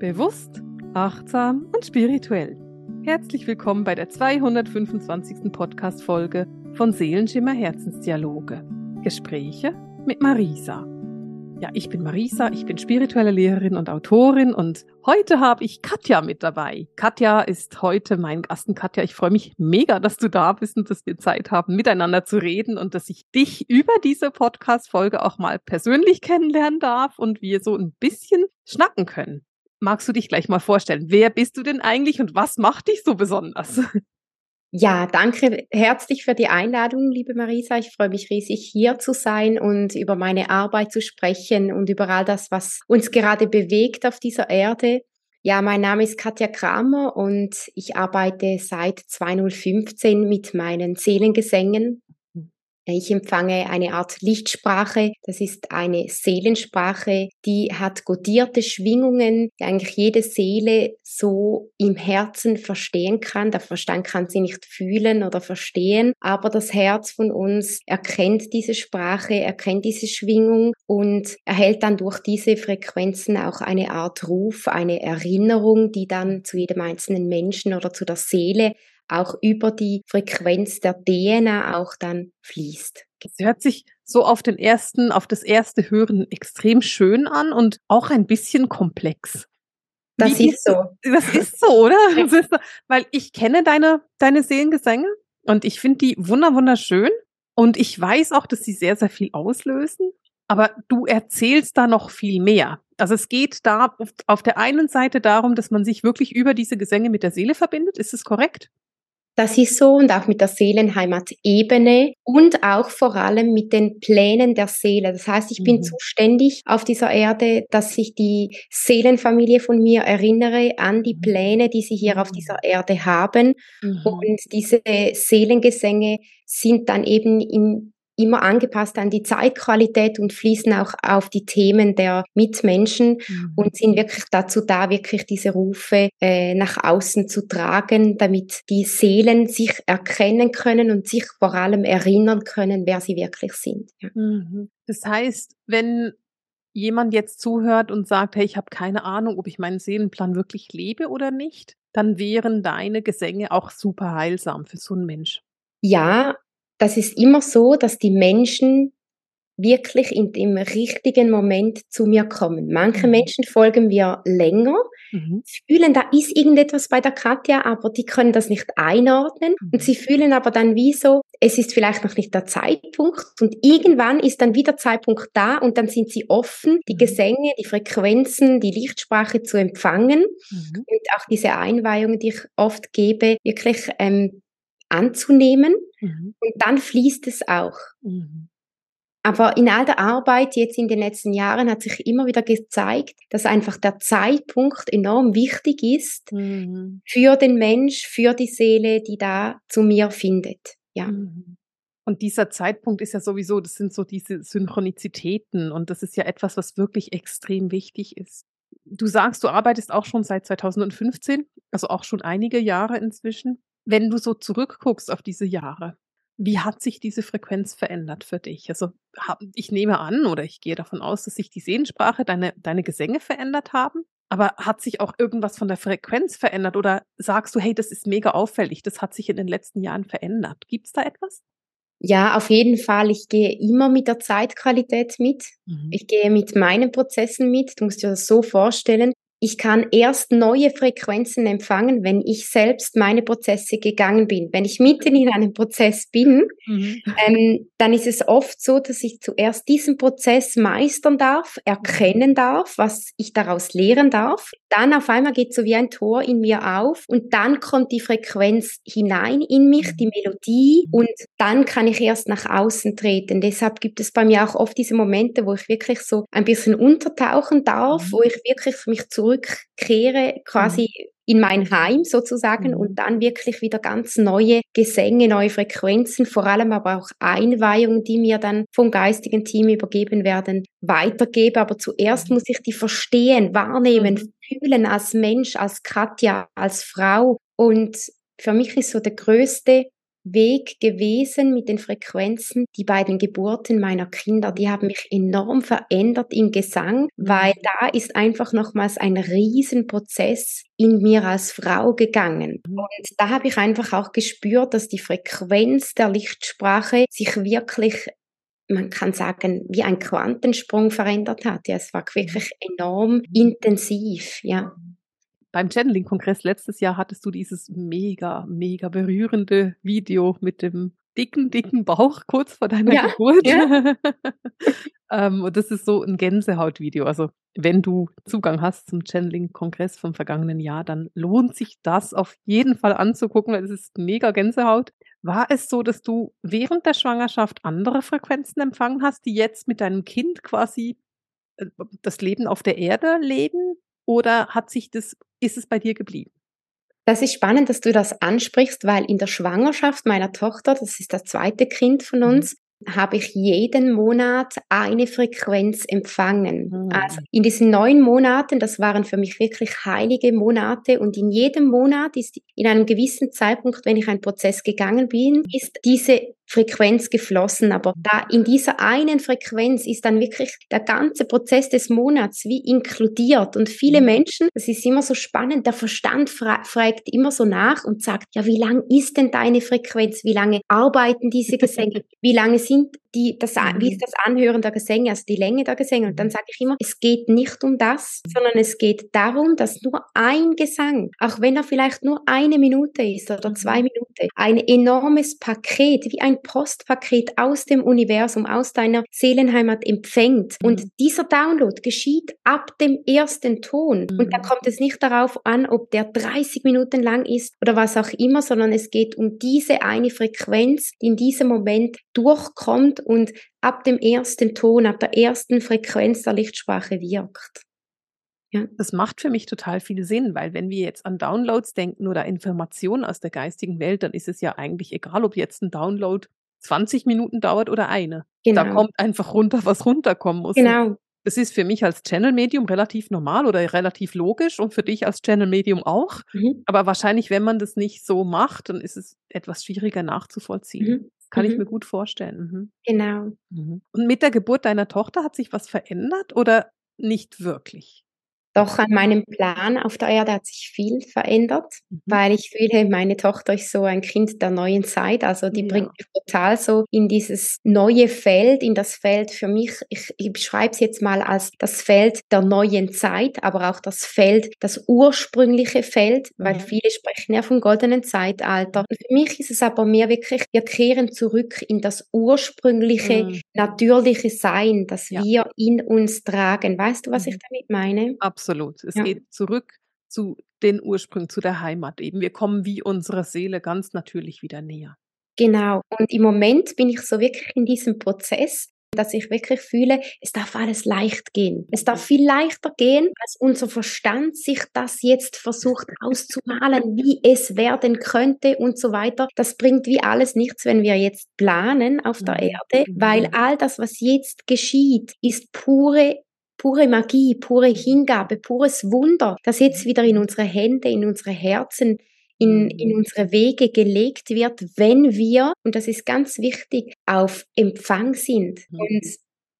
Bewusst, achtsam und spirituell. Herzlich willkommen bei der 225. Podcast-Folge von Seelenschimmer Herzensdialoge. Gespräche mit Marisa. Ja, ich bin Marisa, ich bin spirituelle Lehrerin und Autorin und heute habe ich Katja mit dabei. Katja ist heute mein Gast Katja, ich freue mich mega, dass du da bist und dass wir Zeit haben, miteinander zu reden und dass ich dich über diese Podcast-Folge auch mal persönlich kennenlernen darf und wir so ein bisschen schnacken können. Magst du dich gleich mal vorstellen? Wer bist du denn eigentlich und was macht dich so besonders? Ja, danke herzlich für die Einladung, liebe Marisa. Ich freue mich riesig, hier zu sein und über meine Arbeit zu sprechen und über all das, was uns gerade bewegt auf dieser Erde. Ja, mein Name ist Katja Kramer und ich arbeite seit 2015 mit meinen Seelengesängen ich empfange eine Art Lichtsprache. Das ist eine Seelensprache, die hat godierte Schwingungen, die eigentlich jede Seele so im Herzen verstehen kann. Der Verstand kann sie nicht fühlen oder verstehen, aber das Herz von uns erkennt diese Sprache, erkennt diese Schwingung und erhält dann durch diese Frequenzen auch eine Art Ruf, eine Erinnerung, die dann zu jedem einzelnen Menschen oder zu der Seele auch über die Frequenz der DNA auch dann fließt. Es hört sich so auf den ersten, auf das erste Hören extrem schön an und auch ein bisschen komplex. Das Wie, ist so. Das ist so, oder? Ist so, weil ich kenne deine, deine Seelengesänge und ich finde die wunder wunderschön und ich weiß auch, dass sie sehr, sehr viel auslösen. Aber du erzählst da noch viel mehr. Also es geht da auf der einen Seite darum, dass man sich wirklich über diese Gesänge mit der Seele verbindet. Ist es korrekt? Das ist so und auch mit der Seelenheimat-Ebene und auch vor allem mit den Plänen der Seele. Das heißt, ich bin mhm. zuständig auf dieser Erde, dass ich die Seelenfamilie von mir erinnere an die mhm. Pläne, die sie hier auf mhm. dieser Erde haben. Mhm. Und diese Seelengesänge sind dann eben im immer angepasst an die Zeitqualität und fließen auch auf die Themen der Mitmenschen mhm. und sind wirklich dazu da, wirklich diese Rufe äh, nach außen zu tragen, damit die Seelen sich erkennen können und sich vor allem erinnern können, wer sie wirklich sind. Ja. Mhm. Das heißt, wenn jemand jetzt zuhört und sagt, hey, ich habe keine Ahnung, ob ich meinen Seelenplan wirklich lebe oder nicht, dann wären deine Gesänge auch super heilsam für so einen Mensch. Ja, das ist immer so, dass die Menschen wirklich in dem richtigen Moment zu mir kommen. Manche mhm. Menschen folgen mir länger, mhm. fühlen, da ist irgendetwas bei der Katja, aber die können das nicht einordnen mhm. und sie fühlen aber dann wie so, es ist vielleicht noch nicht der Zeitpunkt und irgendwann ist dann wieder Zeitpunkt da und dann sind sie offen, die mhm. Gesänge, die Frequenzen, die Lichtsprache zu empfangen mhm. und auch diese Einweihungen, die ich oft gebe, wirklich ähm, anzunehmen mhm. und dann fließt es auch. Mhm. Aber in all der Arbeit jetzt in den letzten Jahren hat sich immer wieder gezeigt, dass einfach der Zeitpunkt enorm wichtig ist mhm. für den Mensch, für die Seele, die da zu mir findet. Ja. Mhm. Und dieser Zeitpunkt ist ja sowieso, das sind so diese Synchronizitäten und das ist ja etwas, was wirklich extrem wichtig ist. Du sagst, du arbeitest auch schon seit 2015, also auch schon einige Jahre inzwischen. Wenn du so zurückguckst auf diese Jahre, wie hat sich diese Frequenz verändert für dich? Also ich nehme an oder ich gehe davon aus, dass sich die Sehensprache, deine, deine Gesänge verändert haben. Aber hat sich auch irgendwas von der Frequenz verändert oder sagst du, hey, das ist mega auffällig, das hat sich in den letzten Jahren verändert? Gibt es da etwas? Ja, auf jeden Fall. Ich gehe immer mit der Zeitqualität mit. Mhm. Ich gehe mit meinen Prozessen mit. Du musst dir das so vorstellen ich kann erst neue Frequenzen empfangen, wenn ich selbst meine Prozesse gegangen bin. Wenn ich mitten in einem Prozess bin, mhm. ähm, dann ist es oft so, dass ich zuerst diesen Prozess meistern darf, erkennen darf, was ich daraus lehren darf. Dann auf einmal geht so wie ein Tor in mir auf und dann kommt die Frequenz hinein in mich, die Melodie und dann kann ich erst nach außen treten. Deshalb gibt es bei mir auch oft diese Momente, wo ich wirklich so ein bisschen untertauchen darf, wo ich wirklich mich zurück zurückkehre, quasi mhm. in mein Heim sozusagen mhm. und dann wirklich wieder ganz neue Gesänge, neue Frequenzen, vor allem aber auch Einweihungen, die mir dann vom geistigen Team übergeben werden, weitergebe. Aber zuerst mhm. muss ich die verstehen, wahrnehmen, mhm. fühlen als Mensch, als Katja, als Frau. Und für mich ist so der größte Weg gewesen mit den Frequenzen. Die beiden Geburten meiner Kinder, die haben mich enorm verändert im Gesang, weil mhm. da ist einfach nochmals ein Riesenprozess in mir als Frau gegangen. Mhm. Und da habe ich einfach auch gespürt, dass die Frequenz der Lichtsprache sich wirklich man kann sagen, wie ein Quantensprung verändert hat. Ja, es war wirklich enorm intensiv, ja beim Channeling-Kongress letztes Jahr hattest du dieses mega, mega berührende Video mit dem dicken, dicken Bauch kurz vor deiner ja, Geburt. Ja. ähm, und das ist so ein Gänsehaut-Video. Also wenn du Zugang hast zum Channeling-Kongress vom vergangenen Jahr, dann lohnt sich das auf jeden Fall anzugucken, weil es ist mega Gänsehaut. War es so, dass du während der Schwangerschaft andere Frequenzen empfangen hast, die jetzt mit deinem Kind quasi äh, das Leben auf der Erde leben? Oder hat sich das, ist es bei dir geblieben? Das ist spannend, dass du das ansprichst, weil in der Schwangerschaft meiner Tochter, das ist das zweite Kind von mhm. uns, habe ich jeden Monat eine Frequenz empfangen. Mhm. Also in diesen neun Monaten, das waren für mich wirklich heilige Monate und in jedem Monat ist in einem gewissen Zeitpunkt, wenn ich einen Prozess gegangen bin, ist diese Frequenz geflossen. Aber da in dieser einen Frequenz ist dann wirklich der ganze Prozess des Monats wie inkludiert. Und viele mhm. Menschen, das ist immer so spannend, der Verstand fra fragt immer so nach und sagt, ja, wie lang ist denn deine Frequenz? Wie lange arbeiten diese Gesänge? Wie lange sind die, das, wie ist mhm. das Anhören der Gesänge, also die Länge der Gesänge. Und dann mhm. sage ich immer, es geht nicht um das, sondern es geht darum, dass nur ein Gesang, auch wenn er vielleicht nur eine Minute ist oder zwei Minuten, ein enormes Paket, wie ein Postpaket aus dem Universum, aus deiner Seelenheimat empfängt. Und mhm. dieser Download geschieht ab dem ersten Ton. Und da kommt es nicht darauf an, ob der 30 Minuten lang ist oder was auch immer, sondern es geht um diese eine Frequenz, die in diesem Moment durchkommt und ab dem ersten Ton, ab der ersten Frequenz der Lichtsprache wirkt. Ja. Das macht für mich total viel Sinn, weil wenn wir jetzt an Downloads denken oder Informationen aus der geistigen Welt, dann ist es ja eigentlich egal, ob jetzt ein Download 20 Minuten dauert oder eine. Genau. Da kommt einfach runter, was runterkommen muss. Genau. Das ist für mich als Channel-Medium relativ normal oder relativ logisch und für dich als Channel-Medium auch. Mhm. Aber wahrscheinlich, wenn man das nicht so macht, dann ist es etwas schwieriger nachzuvollziehen. Mhm. Kann mhm. ich mir gut vorstellen. Mhm. Genau. Mhm. Und mit der Geburt deiner Tochter hat sich was verändert oder nicht wirklich? Doch an meinem Plan auf der Erde hat sich viel verändert, mhm. weil ich fühle, meine Tochter ist so ein Kind der neuen Zeit. Also die ja. bringt mich total so in dieses neue Feld, in das Feld für mich, ich, ich beschreibe es jetzt mal als das Feld der neuen Zeit, aber auch das Feld, das ursprüngliche Feld, weil viele sprechen ja vom goldenen Zeitalter. Für mich ist es aber mehr wirklich, wir kehren zurück in das ursprüngliche, mhm. natürliche Sein, das ja. wir in uns tragen. Weißt du, was ich mhm. damit meine? Absolut. Absolut. Es ja. geht zurück zu den Ursprüngen, zu der Heimat eben. Wir kommen wie unserer Seele ganz natürlich wieder näher. Genau. Und im Moment bin ich so wirklich in diesem Prozess, dass ich wirklich fühle, es darf alles leicht gehen. Es darf viel leichter gehen, als unser Verstand sich das jetzt versucht auszumalen, wie es werden könnte und so weiter. Das bringt wie alles nichts, wenn wir jetzt planen auf der mhm. Erde, weil mhm. all das, was jetzt geschieht, ist pure pure Magie, pure Hingabe, pures Wunder, das jetzt wieder in unsere Hände, in unsere Herzen, in, in unsere Wege gelegt wird, wenn wir, und das ist ganz wichtig, auf Empfang sind. Mhm. Und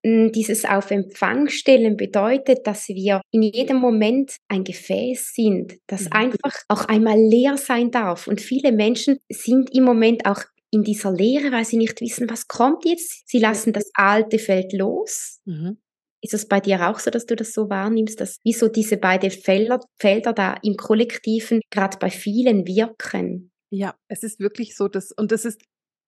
hm, dieses auf Empfang stellen bedeutet, dass wir in jedem Moment ein Gefäß sind, das mhm. einfach auch einmal leer sein darf. Und viele Menschen sind im Moment auch in dieser Leere, weil sie nicht wissen, was kommt jetzt. Sie lassen das alte Feld los mhm. Ist es bei dir auch so, dass du das so wahrnimmst, dass wie so diese beiden Felder, Felder da im Kollektiven gerade bei vielen wirken? Ja, es ist wirklich so, dass, und das ist,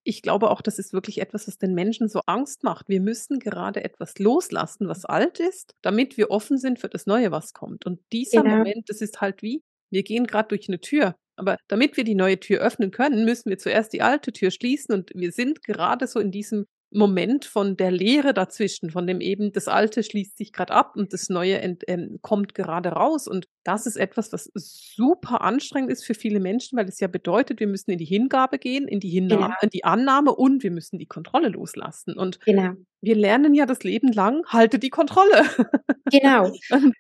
ich glaube auch, das ist wirklich etwas, was den Menschen so Angst macht. Wir müssen gerade etwas loslassen, was alt ist, damit wir offen sind für das Neue, was kommt. Und dieser genau. Moment, das ist halt wie, wir gehen gerade durch eine Tür. Aber damit wir die neue Tür öffnen können, müssen wir zuerst die alte Tür schließen. Und wir sind gerade so in diesem Moment von der Leere dazwischen, von dem eben das Alte schließt sich gerade ab und das Neue ent, ent, kommt gerade raus. Und das ist etwas, was super anstrengend ist für viele Menschen, weil es ja bedeutet, wir müssen in die Hingabe gehen, in die, Hinnahme, genau. in die Annahme und wir müssen die Kontrolle loslassen. Und genau. Wir lernen ja das Leben lang, halte die Kontrolle. Genau.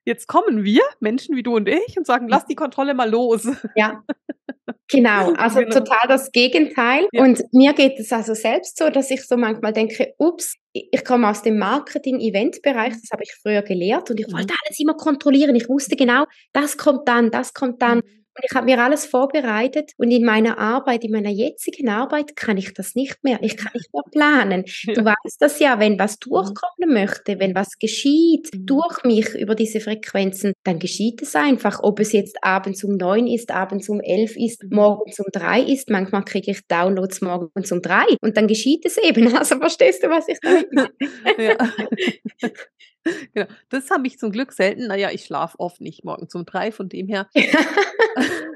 Jetzt kommen wir, Menschen wie du und ich, und sagen, lass die Kontrolle mal los. Ja. Genau, also genau. total das Gegenteil. Ja. Und mir geht es also selbst so, dass ich so manchmal denke, ups, ich komme aus dem Marketing-Event-Bereich, das habe ich früher gelehrt und ich mhm. wollte alles immer kontrollieren. Ich wusste genau, das kommt dann, das kommt dann. Und ich habe mir alles vorbereitet und in meiner Arbeit, in meiner jetzigen Arbeit kann ich das nicht mehr. Ich kann nicht mehr planen. Du weißt das ja, wenn was durchkommen möchte, wenn was geschieht mhm. durch mich über diese Frequenzen, dann geschieht es einfach. Ob es jetzt abends um neun ist, abends um elf ist, mhm. morgens um drei ist. Manchmal kriege ich Downloads morgens um drei und dann geschieht es eben. Also verstehst du, was ich damit meine? Ja. Genau. Das habe ich zum Glück selten. Naja, ich schlafe oft nicht morgens um drei, von dem her.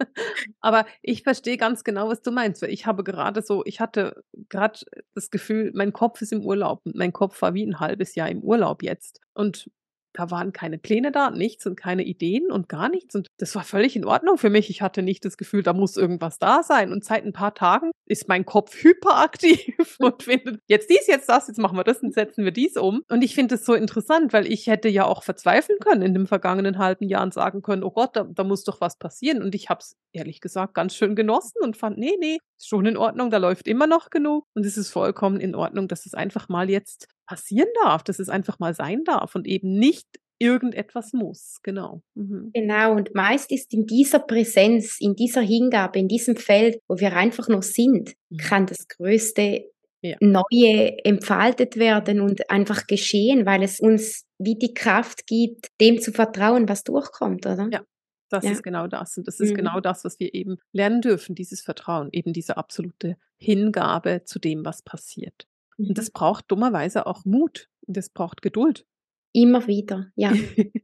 Aber ich verstehe ganz genau, was du meinst. Weil ich habe gerade so, ich hatte gerade das Gefühl, mein Kopf ist im Urlaub. Mein Kopf war wie ein halbes Jahr im Urlaub jetzt. Und da waren keine Pläne da, nichts und keine Ideen und gar nichts. Und das war völlig in Ordnung für mich. Ich hatte nicht das Gefühl, da muss irgendwas da sein. Und seit ein paar Tagen ist mein Kopf hyperaktiv und findet jetzt dies, jetzt das, jetzt machen wir das und setzen wir dies um. Und ich finde es so interessant, weil ich hätte ja auch verzweifeln können in dem vergangenen halben Jahr und sagen können, oh Gott, da, da muss doch was passieren. Und ich habe es ehrlich gesagt ganz schön genossen und fand, nee, nee, ist schon in Ordnung, da läuft immer noch genug. Und es ist vollkommen in Ordnung, dass es einfach mal jetzt passieren darf, dass es einfach mal sein darf und eben nicht irgendetwas muss. Genau. Mhm. Genau. Und meist ist in dieser Präsenz, in dieser Hingabe, in diesem Feld, wo wir einfach noch sind, mhm. kann das Größte ja. Neue entfaltet werden und einfach geschehen, weil es uns wie die Kraft gibt, dem zu vertrauen, was durchkommt, oder? Ja, das ja. ist genau das. Und das ist mhm. genau das, was wir eben lernen dürfen, dieses Vertrauen, eben diese absolute Hingabe zu dem, was passiert. Und das mhm. braucht dummerweise auch Mut. Und das braucht Geduld. Immer wieder, ja.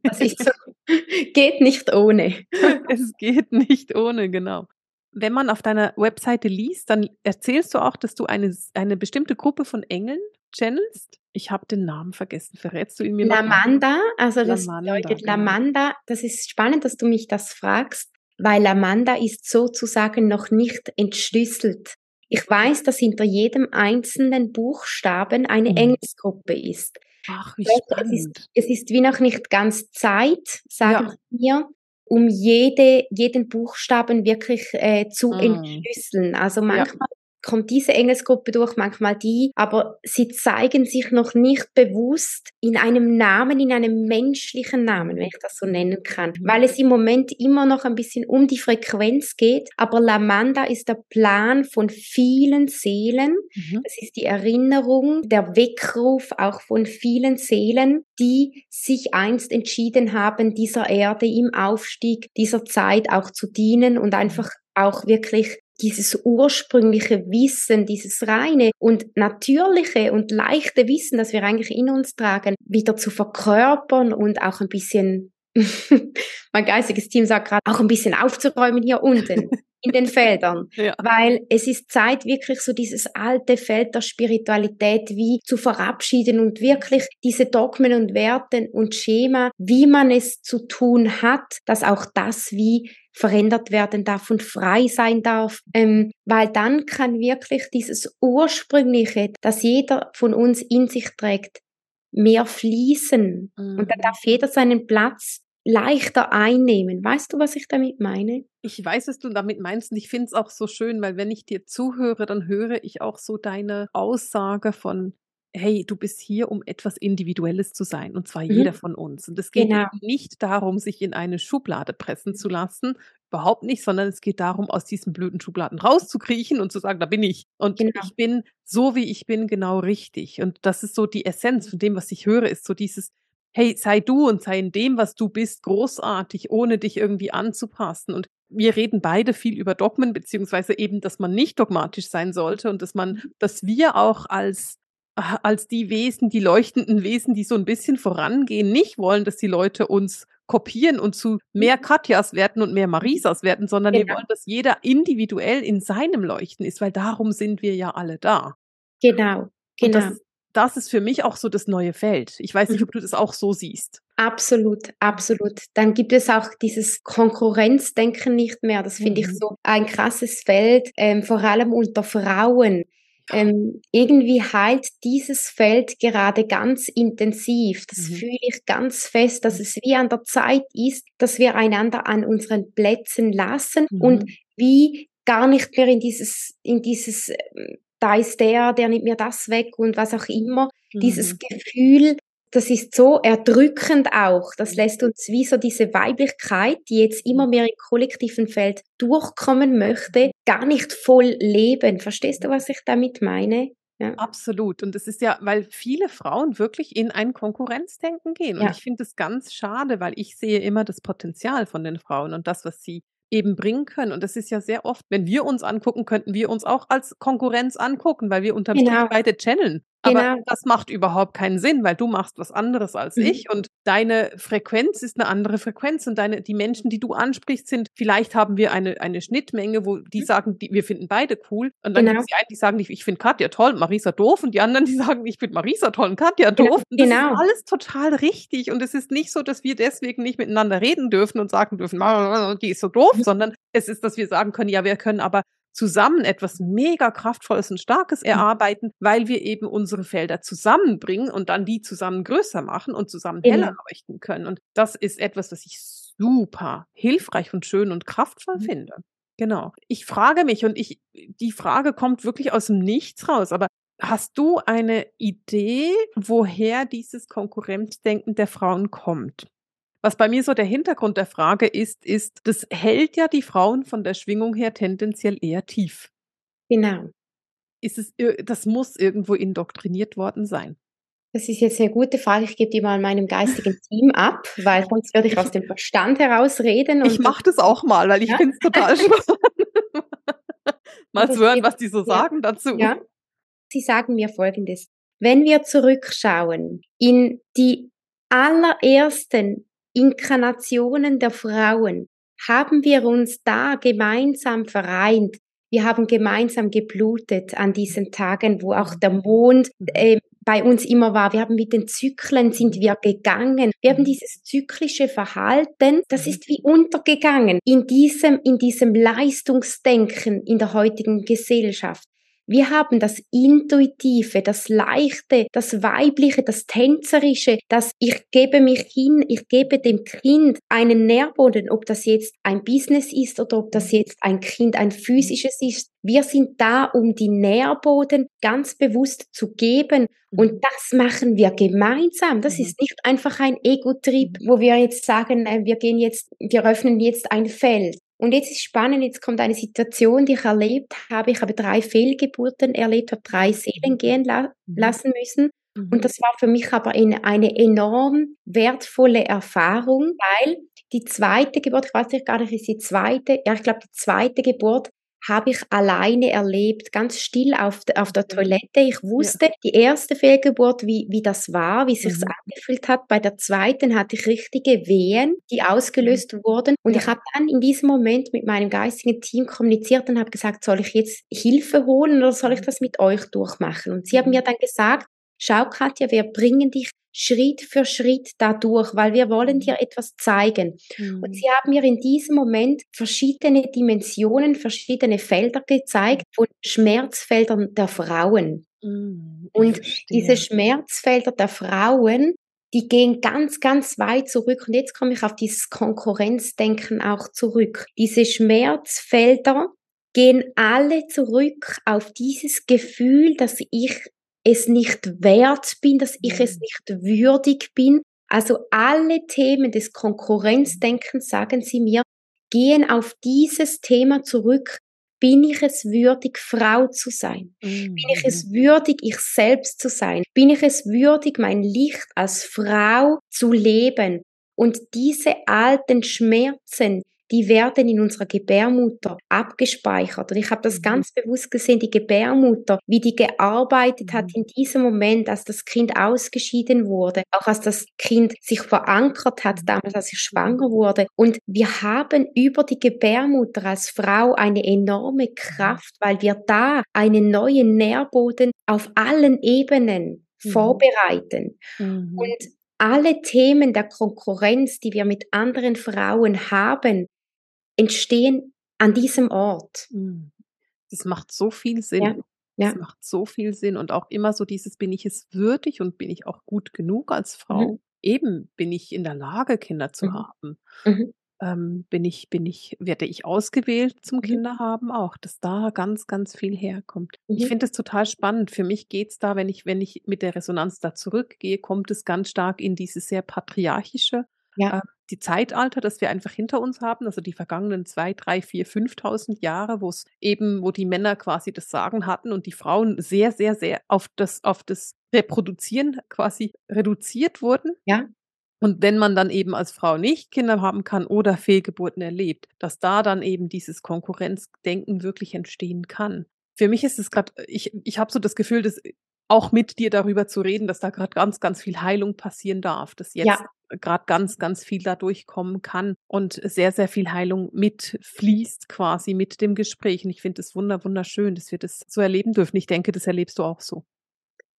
Das ist so. geht nicht ohne. es geht nicht ohne, genau. Wenn man auf deiner Webseite liest, dann erzählst du auch, dass du eine, eine bestimmte Gruppe von Engeln channelst. Ich habe den Namen vergessen. Verrätst du ihn mir Lamanda, also das Lamanda, bedeutet genau. Lamanda. Das ist spannend, dass du mich das fragst, weil Lamanda ist sozusagen noch nicht entschlüsselt. Ich weiß, dass hinter jedem einzelnen Buchstaben eine mhm. Engelsgruppe ist. Ach, wie spannend. Es ist, es ist wie noch nicht ganz Zeit, sagen ja. wir, um jede, jeden Buchstaben wirklich äh, zu mhm. entschlüsseln. Also manchmal ja kommt diese Engelsgruppe durch, manchmal die, aber sie zeigen sich noch nicht bewusst in einem Namen, in einem menschlichen Namen, wenn ich das so nennen kann, mhm. weil es im Moment immer noch ein bisschen um die Frequenz geht, aber Lamanda ist der Plan von vielen Seelen, mhm. das ist die Erinnerung, der Weckruf auch von vielen Seelen, die sich einst entschieden haben, dieser Erde im Aufstieg dieser Zeit auch zu dienen und einfach auch wirklich dieses ursprüngliche Wissen, dieses reine und natürliche und leichte Wissen, das wir eigentlich in uns tragen, wieder zu verkörpern und auch ein bisschen, mein geistiges Team sagt gerade, auch ein bisschen aufzuräumen hier unten. in den Feldern, ja. weil es ist Zeit, wirklich so dieses alte Feld der Spiritualität wie zu verabschieden und wirklich diese Dogmen und Werten und Schema, wie man es zu tun hat, dass auch das wie verändert werden darf und frei sein darf, ähm, weil dann kann wirklich dieses Ursprüngliche, das jeder von uns in sich trägt, mehr fließen mhm. und dann darf jeder seinen Platz leichter einnehmen. Weißt du, was ich damit meine? Ich weiß, was du damit meinst und ich finde es auch so schön, weil wenn ich dir zuhöre, dann höre ich auch so deine Aussage von hey, du bist hier, um etwas Individuelles zu sein, und zwar mhm. jeder von uns. Und es geht genau. nicht darum, sich in eine Schublade pressen zu lassen, überhaupt nicht, sondern es geht darum, aus diesen blöden Schubladen rauszukriechen und zu sagen, da bin ich. Und genau. ich bin so, wie ich bin, genau richtig. Und das ist so die Essenz von dem, was ich höre, ist so dieses, hey, sei du und sei in dem, was du bist, großartig, ohne dich irgendwie anzupassen. Und wir reden beide viel über Dogmen, beziehungsweise eben, dass man nicht dogmatisch sein sollte und dass man, mhm. dass wir auch als als die Wesen, die leuchtenden Wesen, die so ein bisschen vorangehen, nicht wollen, dass die Leute uns kopieren und zu mehr mhm. Katjas werden und mehr Marisas werden, sondern genau. wir wollen, dass jeder individuell in seinem Leuchten ist, weil darum sind wir ja alle da. Genau, genau. Das, das, ist für mich auch so das neue Feld. Ich weiß nicht, mhm. ob du das auch so siehst. Absolut, absolut. Dann gibt es auch dieses Konkurrenzdenken nicht mehr. Das finde mhm. ich so ein krasses Feld, ähm, vor allem unter Frauen ähm, irgendwie heilt dieses Feld gerade ganz intensiv. Das mhm. fühle ich ganz fest, dass mhm. es wie an der Zeit ist, dass wir einander an unseren Plätzen lassen mhm. und wie gar nicht mehr in dieses, in dieses, ähm, da ist der, der nimmt mir das weg und was auch immer. Mhm. Dieses Gefühl, das ist so erdrückend auch. Das mhm. lässt uns wie so diese Weiblichkeit, die jetzt immer mehr im kollektiven Feld durchkommen möchte, gar nicht voll leben. Verstehst du, was ich damit meine? Ja. Absolut. Und es ist ja, weil viele Frauen wirklich in ein Konkurrenzdenken gehen. Und ja. ich finde es ganz schade, weil ich sehe immer das Potenzial von den Frauen und das, was sie eben bringen können. Und das ist ja sehr oft, wenn wir uns angucken, könnten wir uns auch als Konkurrenz angucken, weil wir unterm genau. beide channeln. Aber genau. das macht überhaupt keinen Sinn, weil du machst was anderes als mhm. ich und deine Frequenz ist eine andere Frequenz und deine, die Menschen, die du ansprichst, sind, vielleicht haben wir eine, eine Schnittmenge, wo die mhm. sagen, die, wir finden beide cool und dann genau. gibt es die einen, die sagen, ich, ich finde Katja toll, Marisa doof und die anderen, die sagen, ich finde Marisa toll und Katja doof. Und das genau. ist alles total richtig und es ist nicht so, dass wir deswegen nicht miteinander reden dürfen und sagen dürfen, die ist so doof, mhm. sondern es ist, dass wir sagen können, ja, wir können aber zusammen etwas mega kraftvolles und starkes mhm. erarbeiten, weil wir eben unsere Felder zusammenbringen und dann die zusammen größer machen und zusammen heller ja. leuchten können. Und das ist etwas, was ich super hilfreich und schön und kraftvoll mhm. finde. Genau. Ich frage mich und ich, die Frage kommt wirklich aus dem Nichts raus, aber hast du eine Idee, woher dieses Konkurrenzdenken der Frauen kommt? Was bei mir so der Hintergrund der Frage ist, ist, das hält ja die Frauen von der Schwingung her tendenziell eher tief. Genau. Ist es, das muss irgendwo indoktriniert worden sein. Das ist jetzt eine gute Frage. Ich gebe die mal meinem geistigen Team ab, weil sonst würde ich aus dem Verstand heraus reden. ich mache das auch mal, weil ich ja? finde es total spannend. mal zu hören, was die so ja. sagen dazu. Ja. Sie sagen mir Folgendes. Wenn wir zurückschauen in die allerersten Inkarnationen der Frauen haben wir uns da gemeinsam vereint. Wir haben gemeinsam geblutet an diesen Tagen, wo auch der Mond äh, bei uns immer war. Wir haben mit den Zyklen sind wir gegangen. Wir haben dieses zyklische Verhalten, das ist wie untergegangen in diesem, in diesem Leistungsdenken in der heutigen Gesellschaft. Wir haben das Intuitive, das Leichte, das Weibliche, das Tänzerische, das ich gebe mich hin, ich gebe dem Kind einen Nährboden, ob das jetzt ein Business ist oder ob das jetzt ein Kind ein physisches ist. Wir sind da, um die Nährboden ganz bewusst zu geben. Und mhm. das machen wir gemeinsam. Das mhm. ist nicht einfach ein Ego-Trip, wo wir jetzt sagen, äh, wir gehen jetzt, wir öffnen jetzt ein Feld. Und jetzt ist spannend, jetzt kommt eine Situation, die ich erlebt habe. Ich habe drei Fehlgeburten erlebt, habe drei Seelen mhm. gehen la mhm. lassen müssen. Mhm. Und das war für mich aber eine, eine enorm wertvolle Erfahrung, weil die zweite Geburt, ich weiß nicht gar nicht, ist die zweite, ja, ich glaube, die zweite Geburt habe ich alleine erlebt, ganz still auf, auf der Toilette. Ich wusste ja. die erste Fehlgeburt, wie, wie das war, wie sich mhm. angefühlt hat. Bei der zweiten hatte ich richtige Wehen, die ausgelöst mhm. wurden. Und ja. ich habe dann in diesem Moment mit meinem geistigen Team kommuniziert und habe gesagt, soll ich jetzt Hilfe holen oder soll ich mhm. das mit euch durchmachen? Und sie haben mir mhm. dann gesagt, schau Katja, wir bringen dich Schritt für Schritt dadurch, weil wir wollen dir etwas zeigen. Mhm. Und sie haben mir in diesem Moment verschiedene Dimensionen, verschiedene Felder gezeigt von Schmerzfeldern der Frauen. Mhm, und diese Schmerzfelder der Frauen, die gehen ganz, ganz weit zurück. Und jetzt komme ich auf dieses Konkurrenzdenken auch zurück. Diese Schmerzfelder gehen alle zurück auf dieses Gefühl, dass ich es nicht wert bin, dass ich es mhm. nicht würdig bin. Also alle Themen des Konkurrenzdenkens, sagen Sie mir, gehen auf dieses Thema zurück. Bin ich es würdig, Frau zu sein? Mhm. Bin ich es würdig, ich selbst zu sein? Bin ich es würdig, mein Licht als Frau zu leben? Und diese alten Schmerzen, die werden in unserer Gebärmutter abgespeichert. Und ich habe das mhm. ganz bewusst gesehen, die Gebärmutter, wie die gearbeitet hat mhm. in diesem Moment, als das Kind ausgeschieden wurde, auch als das Kind sich verankert hat, damals als ich schwanger wurde. Und wir haben über die Gebärmutter als Frau eine enorme Kraft, weil wir da einen neuen Nährboden auf allen Ebenen mhm. vorbereiten. Mhm. Und alle Themen der Konkurrenz, die wir mit anderen Frauen haben, entstehen an diesem Ort. Hm. Das macht so viel Sinn. Ja. Ja. Das macht so viel Sinn und auch immer so dieses, bin ich es würdig und bin ich auch gut genug als Frau? Mhm. Eben bin ich in der Lage, Kinder zu mhm. haben. Mhm. ähm, bin ich, bin ich, werde ich ausgewählt zum mhm. Kinderhaben auch, dass da ganz, ganz viel herkommt. Mhm. Ich finde es total spannend. Für mich geht es da, wenn ich, wenn ich mit der Resonanz da zurückgehe, kommt es ganz stark in dieses sehr patriarchische, ja. äh, die Zeitalter, das wir einfach hinter uns haben, also die vergangenen zwei, drei, vier, fünftausend Jahre, wo es eben, wo die Männer quasi das Sagen hatten und die Frauen sehr, sehr, sehr auf das, auf das Reproduzieren quasi reduziert wurden. Ja. Und wenn man dann eben als Frau nicht Kinder haben kann oder Fehlgeburten erlebt, dass da dann eben dieses Konkurrenzdenken wirklich entstehen kann. Für mich ist es gerade, ich, ich habe so das Gefühl, dass auch mit dir darüber zu reden, dass da gerade ganz, ganz viel Heilung passieren darf, dass jetzt ja. gerade ganz, ganz viel dadurch kommen kann und sehr, sehr viel Heilung mitfließt quasi mit dem Gespräch. Und ich finde es wunder, wunderschön, dass wir das so erleben dürfen. Ich denke, das erlebst du auch so.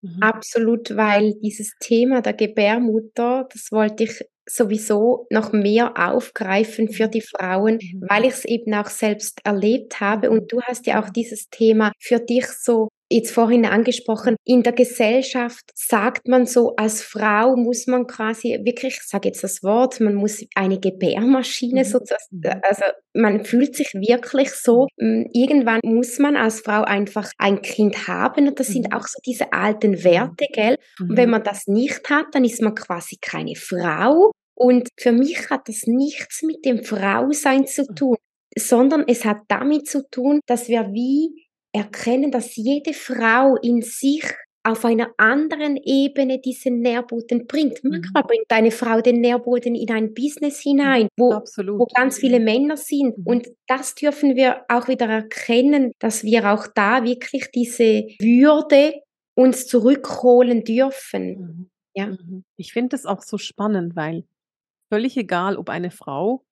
Mhm. Absolut, weil dieses Thema der Gebärmutter, das wollte ich sowieso noch mehr aufgreifen für die Frauen, mhm. weil ich es eben auch selbst erlebt habe. Und du hast ja auch dieses Thema für dich so jetzt vorhin angesprochen, in der Gesellschaft sagt man so, als Frau muss man quasi wirklich, ich sage jetzt das Wort, man muss eine Gebärmaschine mhm. sozusagen, mhm. also man fühlt sich wirklich so, irgendwann muss man als Frau einfach ein Kind haben und das sind mhm. auch so diese alten Werte, gell? Und wenn man das nicht hat, dann ist man quasi keine Frau. Und für mich hat das nichts mit dem Frausein zu tun, sondern es hat damit zu tun, dass wir wie erkennen, dass jede Frau in sich auf einer anderen Ebene diesen Nährboden bringt. Manchmal mhm. bringt eine Frau den Nährboden in ein Business hinein, wo, wo ganz viele Männer sind. Mhm. Und das dürfen wir auch wieder erkennen, dass wir auch da wirklich diese Würde uns zurückholen dürfen. Mhm. Ja. Mhm. Ich finde es auch so spannend, weil völlig egal, ob eine Frau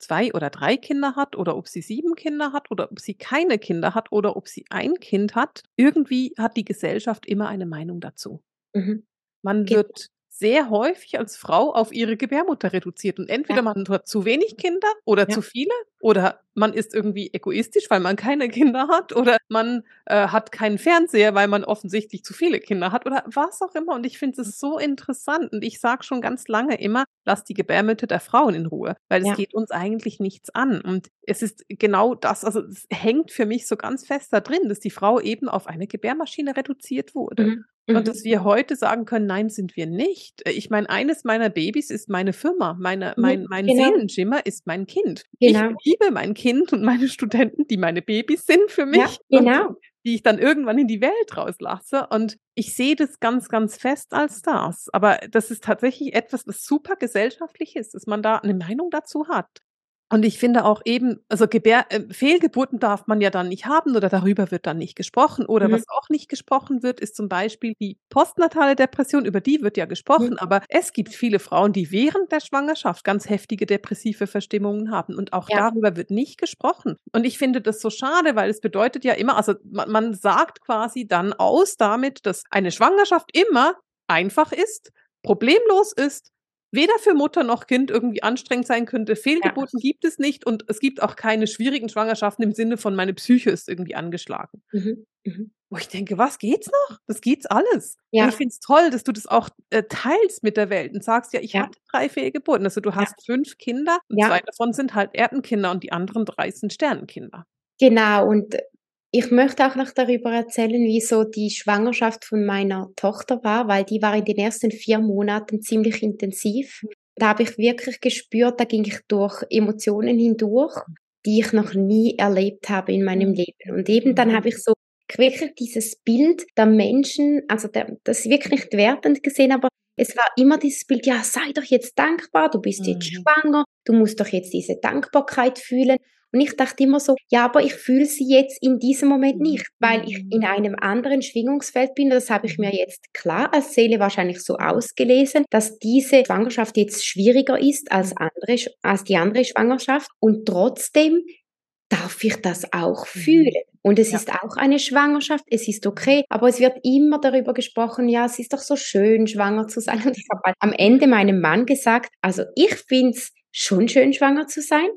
zwei oder drei Kinder hat oder ob sie sieben Kinder hat oder ob sie keine Kinder hat oder ob sie ein Kind hat, irgendwie hat die Gesellschaft immer eine Meinung dazu. Mhm. Man wird sehr häufig als Frau auf ihre Gebärmutter reduziert. Und entweder ja. man hat zu wenig Kinder oder ja. zu viele oder man ist irgendwie egoistisch, weil man keine Kinder hat oder man äh, hat keinen Fernseher, weil man offensichtlich zu viele Kinder hat oder was auch immer. Und ich finde es so interessant und ich sage schon ganz lange immer, lass die Gebärmütter der Frauen in Ruhe, weil es ja. geht uns eigentlich nichts an. Und es ist genau das, also es hängt für mich so ganz fest da drin, dass die Frau eben auf eine Gebärmaschine reduziert wurde. Mhm. Und mhm. dass wir heute sagen können, nein, sind wir nicht. Äh, ich meine, eines meiner Babys ist meine Firma, meine, mein, mein genau. Seelenschimmer ist mein Kind. Genau. Ich liebe mein Kind und meine Studenten, die meine Babys sind für mich. Ja, genau. die ich dann irgendwann in die Welt rauslasse. Und ich sehe das ganz, ganz fest als das. Aber das ist tatsächlich etwas, was super gesellschaftlich ist, dass man da eine Meinung dazu hat. Und ich finde auch eben, also Gebär äh, Fehlgeburten darf man ja dann nicht haben oder darüber wird dann nicht gesprochen. Oder mhm. was auch nicht gesprochen wird, ist zum Beispiel die postnatale Depression, über die wird ja gesprochen, mhm. aber es gibt viele Frauen, die während der Schwangerschaft ganz heftige depressive Verstimmungen haben und auch ja. darüber wird nicht gesprochen. Und ich finde das so schade, weil es bedeutet ja immer, also man, man sagt quasi dann aus damit, dass eine Schwangerschaft immer einfach ist, problemlos ist, weder für Mutter noch Kind irgendwie anstrengend sein könnte. Fehlgeburten ja. gibt es nicht und es gibt auch keine schwierigen Schwangerschaften im Sinne von meine Psyche ist irgendwie angeschlagen. Mhm. Mhm. Wo ich denke, was geht's noch? Das geht's alles. Ja. Und ich finde es toll, dass du das auch äh, teilst mit der Welt und sagst, ja, ich ja. hatte drei Fehlgeburten. Also du hast ja. fünf Kinder und zwei davon sind halt Erdenkinder und die anderen drei sind Sternenkinder. Genau, und ich möchte auch noch darüber erzählen, wie so die Schwangerschaft von meiner Tochter war, weil die war in den ersten vier Monaten ziemlich intensiv. Da habe ich wirklich gespürt, da ging ich durch Emotionen hindurch, die ich noch nie erlebt habe in meinem Leben. Und eben dann habe ich so wirklich dieses Bild der Menschen, also der, das wirklich nicht wertend gesehen, aber es war immer dieses Bild, ja, sei doch jetzt dankbar, du bist jetzt mhm. schwanger, du musst doch jetzt diese Dankbarkeit fühlen. Und ich dachte immer so, ja, aber ich fühle sie jetzt in diesem Moment nicht, weil ich in einem anderen Schwingungsfeld bin. Das habe ich mir jetzt klar als Seele wahrscheinlich so ausgelesen, dass diese Schwangerschaft jetzt schwieriger ist als, andere, als die andere Schwangerschaft. Und trotzdem darf ich das auch mhm. fühlen. Und es ja. ist auch eine Schwangerschaft, es ist okay, aber es wird immer darüber gesprochen, ja, es ist doch so schön, schwanger zu sein. Und ich habe am Ende meinem Mann gesagt, also ich finde es schon schön, schwanger zu sein,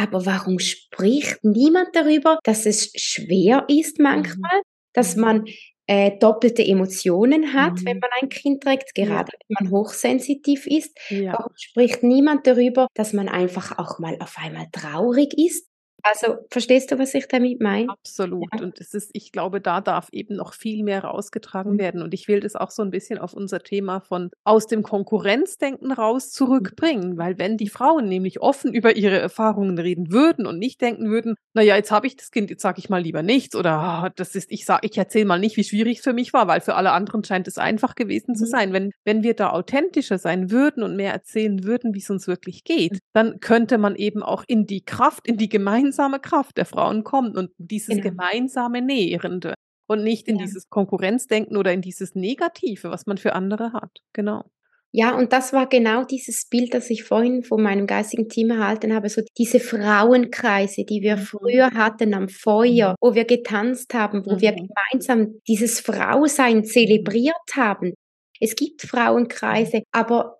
aber warum spricht niemand darüber, dass es schwer ist manchmal, mhm. dass man äh, doppelte Emotionen hat, mhm. wenn man ein Kind trägt, gerade ja. wenn man hochsensitiv ist. Ja. Warum spricht niemand darüber, dass man einfach auch mal auf einmal traurig ist? Also verstehst du, was ich damit meine? Absolut. Ja. Und es ist, ich glaube, da darf eben noch viel mehr rausgetragen mhm. werden. Und ich will das auch so ein bisschen auf unser Thema von aus dem Konkurrenzdenken raus zurückbringen. Weil wenn die Frauen nämlich offen über ihre Erfahrungen reden würden und nicht denken würden, naja, jetzt habe ich das Kind, jetzt sage ich mal lieber nichts oder oh, das ist, ich sage, ich erzähle mal nicht, wie schwierig es für mich war, weil für alle anderen scheint es einfach gewesen mhm. zu sein. Wenn, wenn wir da authentischer sein würden und mehr erzählen würden, wie es uns wirklich geht, dann könnte man eben auch in die Kraft, in die Gemeinschaft gemeinsame Kraft der Frauen kommt und dieses genau. gemeinsame Nährende und nicht in ja. dieses Konkurrenzdenken oder in dieses Negative, was man für andere hat. Genau. Ja, und das war genau dieses Bild, das ich vorhin von meinem geistigen Team erhalten habe, so diese Frauenkreise, die wir mhm. früher hatten am Feuer, mhm. wo wir getanzt haben, wo mhm. wir gemeinsam dieses Frausein mhm. zelebriert haben. Es gibt Frauenkreise, aber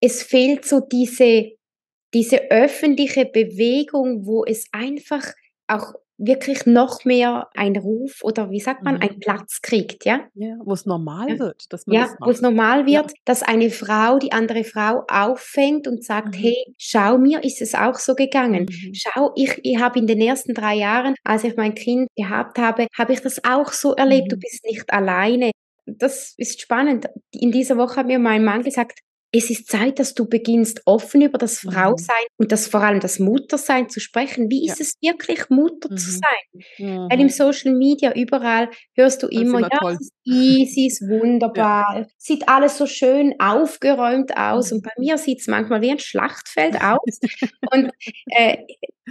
es fehlt so diese diese öffentliche Bewegung, wo es einfach auch wirklich noch mehr ein Ruf oder wie sagt man, mhm. einen Platz kriegt, ja? Ja, wo es normal ja. wird, dass man Ja, wo es normal wird, ja. dass eine Frau die andere Frau auffängt und sagt, mhm. hey, schau mir, ist es auch so gegangen. Mhm. Schau, ich, ich habe in den ersten drei Jahren, als ich mein Kind gehabt habe, habe ich das auch so erlebt, du mhm. bist nicht alleine. Das ist spannend. In dieser Woche hat mir mein Mann gesagt, es ist Zeit, dass du beginnst, offen über das mhm. Frausein und das vor allem das Muttersein zu sprechen. Wie ist ja. es wirklich, Mutter mhm. zu sein? Mhm. Weil im Social Media überall hörst du immer, ja, toll. es ist easy, ist wunderbar, ja. sieht alles so schön aufgeräumt aus. Und bei mhm. mir sieht es manchmal wie ein Schlachtfeld aus. und äh,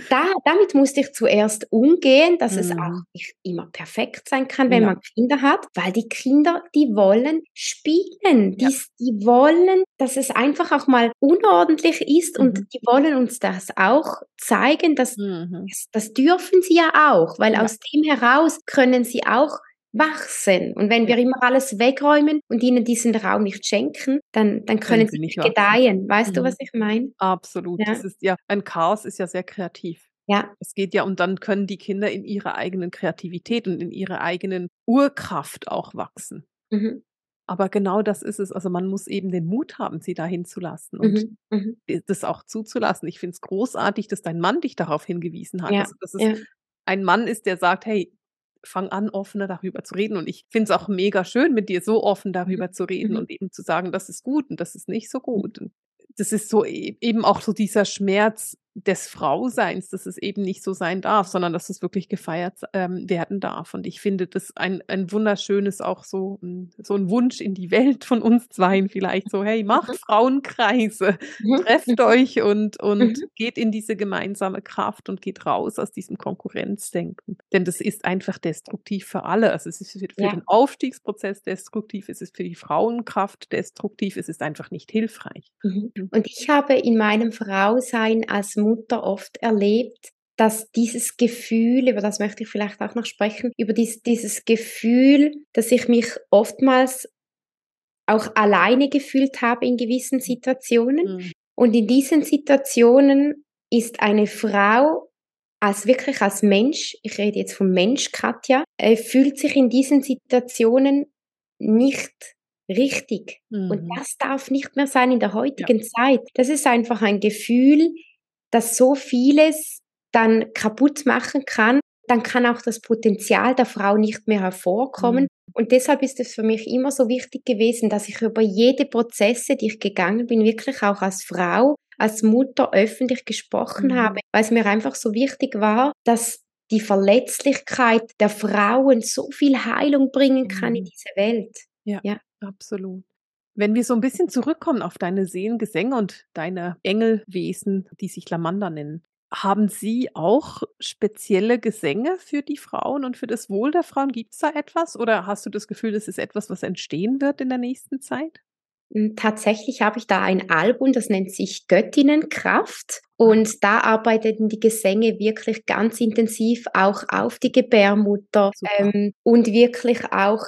da, damit musste ich zuerst umgehen, dass mhm. es auch nicht immer perfekt sein kann, wenn man Kinder hat, weil die Kinder, die wollen spielen, die, die wollen, dass es einfach auch mal unordentlich ist mhm. und die wollen uns das auch zeigen, dass mhm. das, das, dürfen sie ja auch, weil ja. aus dem heraus können sie auch wachsen. Und wenn wir immer alles wegräumen und ihnen diesen Raum nicht schenken, dann, dann können, sie nicht gedeihen. Weißt mhm. du, was ich meine? Absolut. Ja. Das ist ja, ein Chaos ist ja sehr kreativ. Ja. Es geht ja, und dann können die Kinder in ihrer eigenen Kreativität und in ihrer eigenen Urkraft auch wachsen. Mhm. Aber genau das ist es. Also man muss eben den Mut haben, sie dahin zu lassen und mhm. mhm. das auch zuzulassen. Ich finde es großartig, dass dein Mann dich darauf hingewiesen hat. Ja. Also, dass es ja. ein Mann ist, der sagt, hey, fang an, offener darüber zu reden. Und ich finde es auch mega schön, mit dir so offen darüber mhm. zu reden mhm. und eben zu sagen, das ist gut und das ist nicht so gut. Und das ist so e-, eben auch so dieser Schmerz, des Frauseins, dass es eben nicht so sein darf, sondern dass es wirklich gefeiert ähm, werden darf. Und ich finde das ein, ein wunderschönes, auch so, hm, so ein Wunsch in die Welt von uns Zweien vielleicht so, hey, macht mhm. Frauenkreise, mhm. trefft euch und, und mhm. geht in diese gemeinsame Kraft und geht raus aus diesem Konkurrenzdenken. Denn das ist einfach destruktiv für alle. Also es ist für, für ja. den Aufstiegsprozess destruktiv, es ist für die Frauenkraft destruktiv, es ist einfach nicht hilfreich. Mhm. Und ich habe in meinem Frausein als Mutter oft erlebt, dass dieses Gefühl, über das möchte ich vielleicht auch noch sprechen, über dies, dieses Gefühl, dass ich mich oftmals auch alleine gefühlt habe in gewissen Situationen. Mhm. Und in diesen Situationen ist eine Frau als wirklich als Mensch, ich rede jetzt vom Mensch Katja, äh, fühlt sich in diesen Situationen nicht richtig. Mhm. Und das darf nicht mehr sein in der heutigen ja. Zeit. Das ist einfach ein Gefühl, das so vieles dann kaputt machen kann, dann kann auch das Potenzial der Frau nicht mehr hervorkommen. Mhm. Und deshalb ist es für mich immer so wichtig gewesen, dass ich über jede Prozesse, die ich gegangen bin, wirklich auch als Frau, als Mutter öffentlich gesprochen mhm. habe, weil es mir einfach so wichtig war, dass die Verletzlichkeit der Frauen so viel Heilung bringen kann mhm. in diese Welt. Ja, ja, absolut. Wenn wir so ein bisschen zurückkommen auf deine Seelengesänge und deine Engelwesen, die sich Lamander nennen, haben Sie auch spezielle Gesänge für die Frauen und für das Wohl der Frauen? Gibt es da etwas? Oder hast du das Gefühl, das ist etwas, was entstehen wird in der nächsten Zeit? Hm, tatsächlich habe ich da ein Album, das nennt sich Göttinnenkraft. Und da arbeiteten die Gesänge wirklich ganz intensiv auch auf die Gebärmutter ähm, und wirklich auch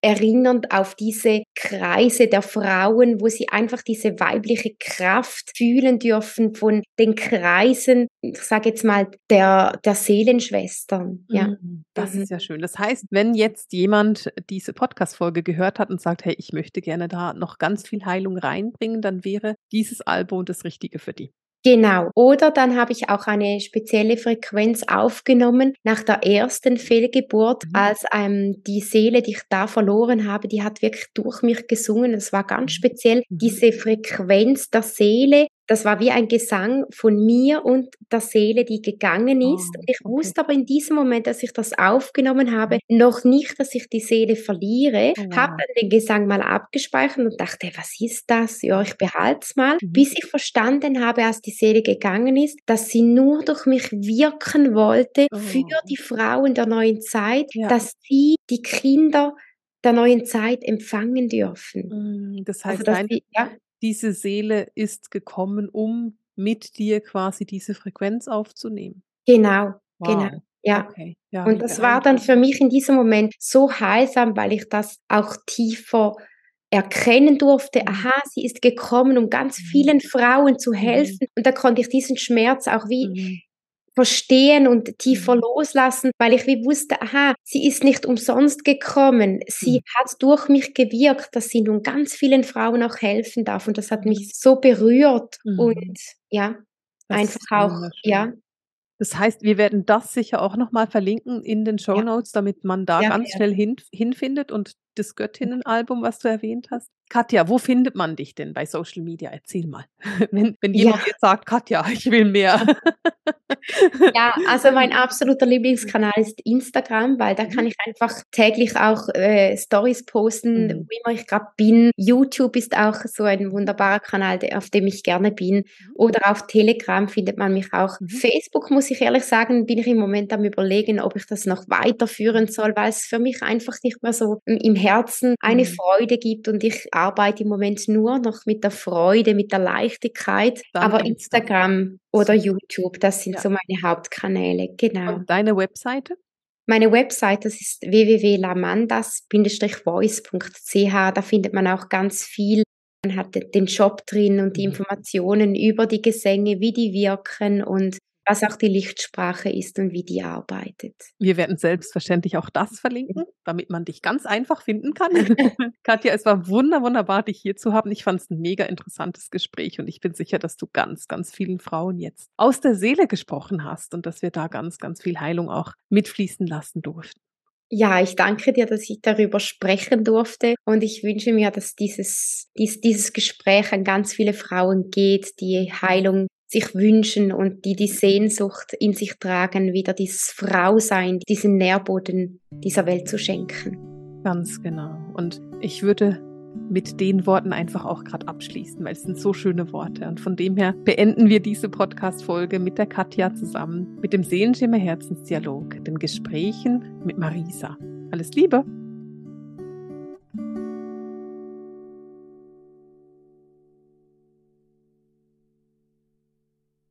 erinnernd auf diese Kreise der Frauen, wo sie einfach diese weibliche Kraft fühlen dürfen von den Kreisen, ich sage jetzt mal, der, der Seelenschwestern. Ja. Mhm, das mhm. ist ja schön. Das heißt, wenn jetzt jemand diese Podcast-Folge gehört hat und sagt, hey, ich möchte gerne da noch ganz viel Heilung reinbringen, dann wäre dieses Album das Richtige für die. Genau. Oder dann habe ich auch eine spezielle Frequenz aufgenommen nach der ersten Fehlgeburt, mhm. als ähm, die Seele, die ich da verloren habe, die hat wirklich durch mich gesungen. Das war ganz mhm. speziell mhm. diese Frequenz der Seele, das war wie ein Gesang von mir und der Seele, die gegangen ist. Oh, ich okay. wusste aber in diesem Moment, dass ich das aufgenommen habe, noch nicht, dass ich die Seele verliere. Oh, wow. Habe dann den Gesang mal abgespeichert und dachte, was ist das? Ja, ich behalte es mal. Mhm. Bis ich verstanden habe, als die Seele gegangen ist, dass sie nur durch mich wirken wollte oh. für die Frauen der neuen Zeit, ja. dass sie die Kinder der neuen Zeit empfangen dürfen. Mm, das heißt, also, sie, ja, diese Seele ist gekommen, um mit dir quasi diese Frequenz aufzunehmen. Genau, wow. genau. Ja. Okay. ja. Und das war dann für mich in diesem Moment so heilsam, weil ich das auch tiefer erkennen durfte, mhm. aha, sie ist gekommen, um ganz mhm. vielen Frauen zu helfen. Und da konnte ich diesen Schmerz auch wie mhm verstehen und tiefer mhm. loslassen, weil ich wie wusste, aha, sie ist nicht umsonst gekommen. Sie mhm. hat durch mich gewirkt, dass sie nun ganz vielen Frauen auch helfen darf. Und das hat mich mhm. so berührt mhm. und ja, das einfach auch, ja, das heißt, wir werden das sicher auch nochmal verlinken in den Show Notes, ja. damit man da ja, ganz ja. schnell hin, hinfindet und das Göttinnenalbum, was du erwähnt hast. Katja, wo findet man dich denn bei Social Media? Erzähl mal. Wenn, wenn jemand jetzt sagt, Katja, ich will mehr. ja, also mein absoluter Lieblingskanal ist Instagram, weil da kann mhm. ich einfach täglich auch äh, Stories posten, mhm. wo immer ich gerade bin. YouTube ist auch so ein wunderbarer Kanal, auf dem ich gerne bin. Mhm. Oder auf Telegram findet man mich auch. Mhm. Facebook, muss ich ehrlich sagen, bin ich im Moment am überlegen, ob ich das noch weiterführen soll, weil es für mich einfach nicht mehr so im Herzen eine mhm. Freude gibt und ich arbeite im Moment nur noch mit der Freude, mit der Leichtigkeit. Dann Aber Instagram oder YouTube, das sind ja. so meine Hauptkanäle, genau. Und deine Webseite? Meine Webseite, das ist www.lamandas-voice.ch. Da findet man auch ganz viel. Man hat den Job drin und die mhm. Informationen über die Gesänge, wie die wirken und was auch die Lichtsprache ist und wie die arbeitet. Wir werden selbstverständlich auch das verlinken, damit man dich ganz einfach finden kann. Katja, es war wunder, wunderbar, dich hier zu haben. Ich fand es ein mega interessantes Gespräch und ich bin sicher, dass du ganz, ganz vielen Frauen jetzt aus der Seele gesprochen hast und dass wir da ganz, ganz viel Heilung auch mitfließen lassen durften. Ja, ich danke dir, dass ich darüber sprechen durfte und ich wünsche mir, dass dieses, dies, dieses Gespräch an ganz viele Frauen geht, die Heilung sich wünschen und die die Sehnsucht in sich tragen, wieder dieses Frausein, diesen Nährboden dieser Welt zu schenken. Ganz genau. Und ich würde mit den Worten einfach auch gerade abschließen, weil es sind so schöne Worte. Und von dem her beenden wir diese Podcast-Folge mit der Katja zusammen, mit dem Seelenschimmer Herzensdialog, den Gesprächen mit Marisa. Alles Liebe!